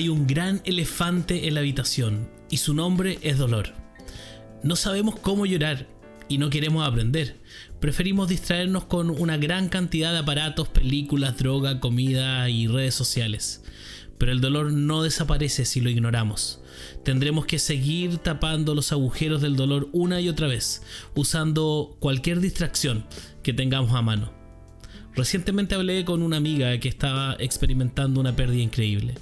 Hay un gran elefante en la habitación y su nombre es dolor. No sabemos cómo llorar y no queremos aprender. Preferimos distraernos con una gran cantidad de aparatos, películas, droga, comida y redes sociales. Pero el dolor no desaparece si lo ignoramos. Tendremos que seguir tapando los agujeros del dolor una y otra vez, usando cualquier distracción que tengamos a mano. Recientemente hablé con una amiga que estaba experimentando una pérdida increíble.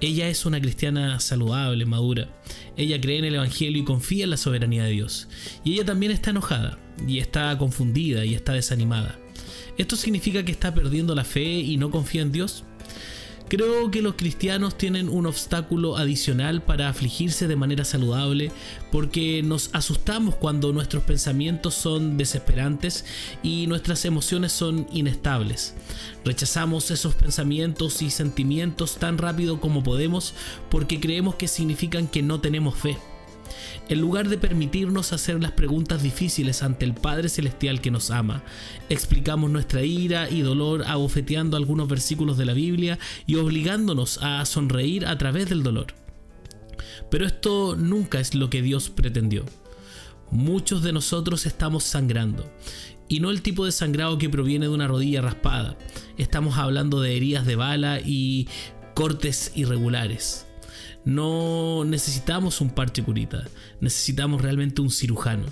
Ella es una cristiana saludable, madura. Ella cree en el Evangelio y confía en la soberanía de Dios. Y ella también está enojada, y está confundida, y está desanimada. ¿Esto significa que está perdiendo la fe y no confía en Dios? Creo que los cristianos tienen un obstáculo adicional para afligirse de manera saludable porque nos asustamos cuando nuestros pensamientos son desesperantes y nuestras emociones son inestables. Rechazamos esos pensamientos y sentimientos tan rápido como podemos porque creemos que significan que no tenemos fe en lugar de permitirnos hacer las preguntas difíciles ante el Padre Celestial que nos ama. Explicamos nuestra ira y dolor abofeteando algunos versículos de la Biblia y obligándonos a sonreír a través del dolor. Pero esto nunca es lo que Dios pretendió. Muchos de nosotros estamos sangrando. Y no el tipo de sangrado que proviene de una rodilla raspada. Estamos hablando de heridas de bala y cortes irregulares. No necesitamos un parche curita, necesitamos realmente un cirujano.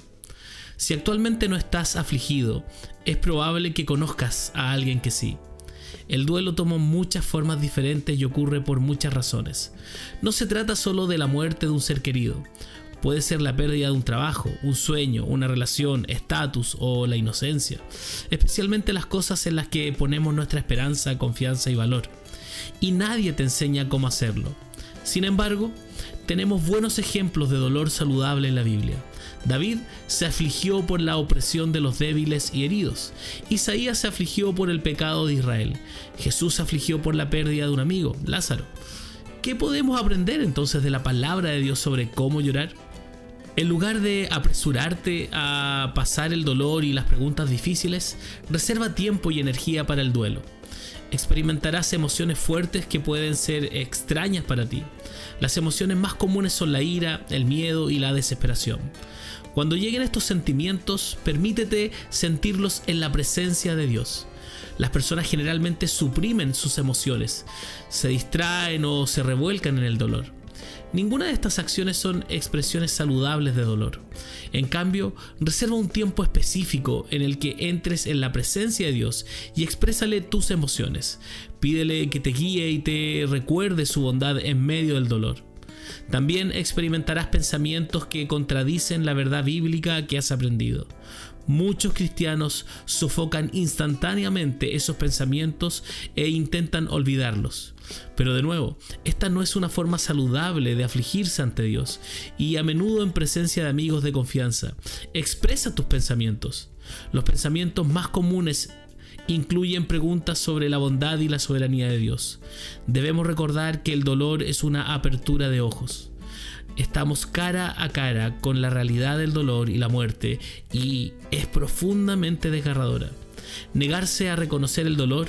Si actualmente no estás afligido, es probable que conozcas a alguien que sí. El duelo toma muchas formas diferentes y ocurre por muchas razones. No se trata solo de la muerte de un ser querido. Puede ser la pérdida de un trabajo, un sueño, una relación, estatus o la inocencia. Especialmente las cosas en las que ponemos nuestra esperanza, confianza y valor. Y nadie te enseña cómo hacerlo. Sin embargo, tenemos buenos ejemplos de dolor saludable en la Biblia. David se afligió por la opresión de los débiles y heridos. Isaías se afligió por el pecado de Israel. Jesús se afligió por la pérdida de un amigo, Lázaro. ¿Qué podemos aprender entonces de la palabra de Dios sobre cómo llorar? En lugar de apresurarte a pasar el dolor y las preguntas difíciles, reserva tiempo y energía para el duelo experimentarás emociones fuertes que pueden ser extrañas para ti. Las emociones más comunes son la ira, el miedo y la desesperación. Cuando lleguen estos sentimientos, permítete sentirlos en la presencia de Dios. Las personas generalmente suprimen sus emociones, se distraen o se revuelcan en el dolor. Ninguna de estas acciones son expresiones saludables de dolor. En cambio, reserva un tiempo específico en el que entres en la presencia de Dios y exprésale tus emociones. Pídele que te guíe y te recuerde su bondad en medio del dolor. También experimentarás pensamientos que contradicen la verdad bíblica que has aprendido. Muchos cristianos sofocan instantáneamente esos pensamientos e intentan olvidarlos. Pero de nuevo, esta no es una forma saludable de afligirse ante Dios y a menudo en presencia de amigos de confianza. Expresa tus pensamientos. Los pensamientos más comunes incluyen preguntas sobre la bondad y la soberanía de Dios. Debemos recordar que el dolor es una apertura de ojos estamos cara a cara con la realidad del dolor y la muerte y es profundamente desgarradora. Negarse a reconocer el dolor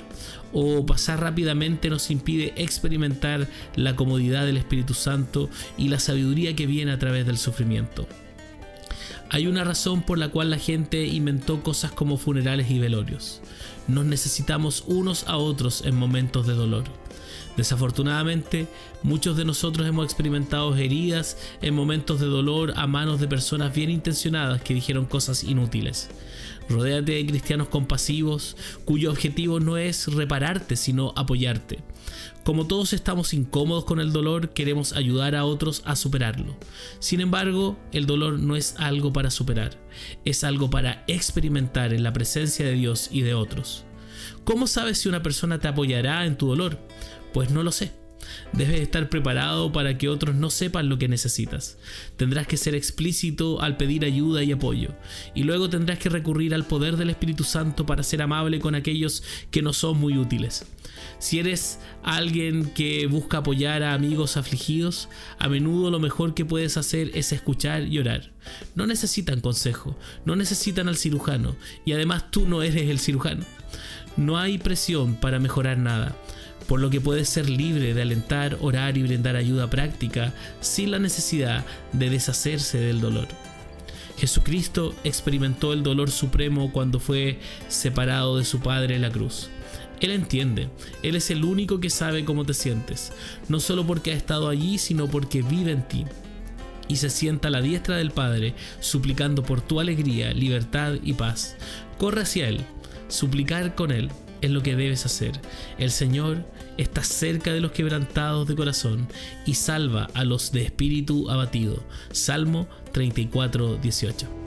o pasar rápidamente nos impide experimentar la comodidad del Espíritu Santo y la sabiduría que viene a través del sufrimiento. Hay una razón por la cual la gente inventó cosas como funerales y velorios. Nos necesitamos unos a otros en momentos de dolor. Desafortunadamente, muchos de nosotros hemos experimentado heridas en momentos de dolor a manos de personas bien intencionadas que dijeron cosas inútiles. Rodéate de cristianos compasivos cuyo objetivo no es repararte, sino apoyarte. Como todos estamos incómodos con el dolor, queremos ayudar a otros a superarlo. Sin embargo, el dolor no es algo para superar, es algo para experimentar en la presencia de Dios y de otros. ¿Cómo sabes si una persona te apoyará en tu dolor? Pues no lo sé. Debes estar preparado para que otros no sepan lo que necesitas. Tendrás que ser explícito al pedir ayuda y apoyo. Y luego tendrás que recurrir al poder del Espíritu Santo para ser amable con aquellos que no son muy útiles. Si eres alguien que busca apoyar a amigos afligidos, a menudo lo mejor que puedes hacer es escuchar y orar. No necesitan consejo, no necesitan al cirujano, y además tú no eres el cirujano. No hay presión para mejorar nada por lo que puedes ser libre de alentar, orar y brindar ayuda práctica sin la necesidad de deshacerse del dolor. Jesucristo experimentó el dolor supremo cuando fue separado de su Padre en la cruz. Él entiende, Él es el único que sabe cómo te sientes, no solo porque ha estado allí, sino porque vive en ti. Y se sienta a la diestra del Padre, suplicando por tu alegría, libertad y paz. Corre hacia Él, suplicar con Él es lo que debes hacer. El Señor está cerca de los quebrantados de corazón y salva a los de espíritu abatido. Salmo 34, 18.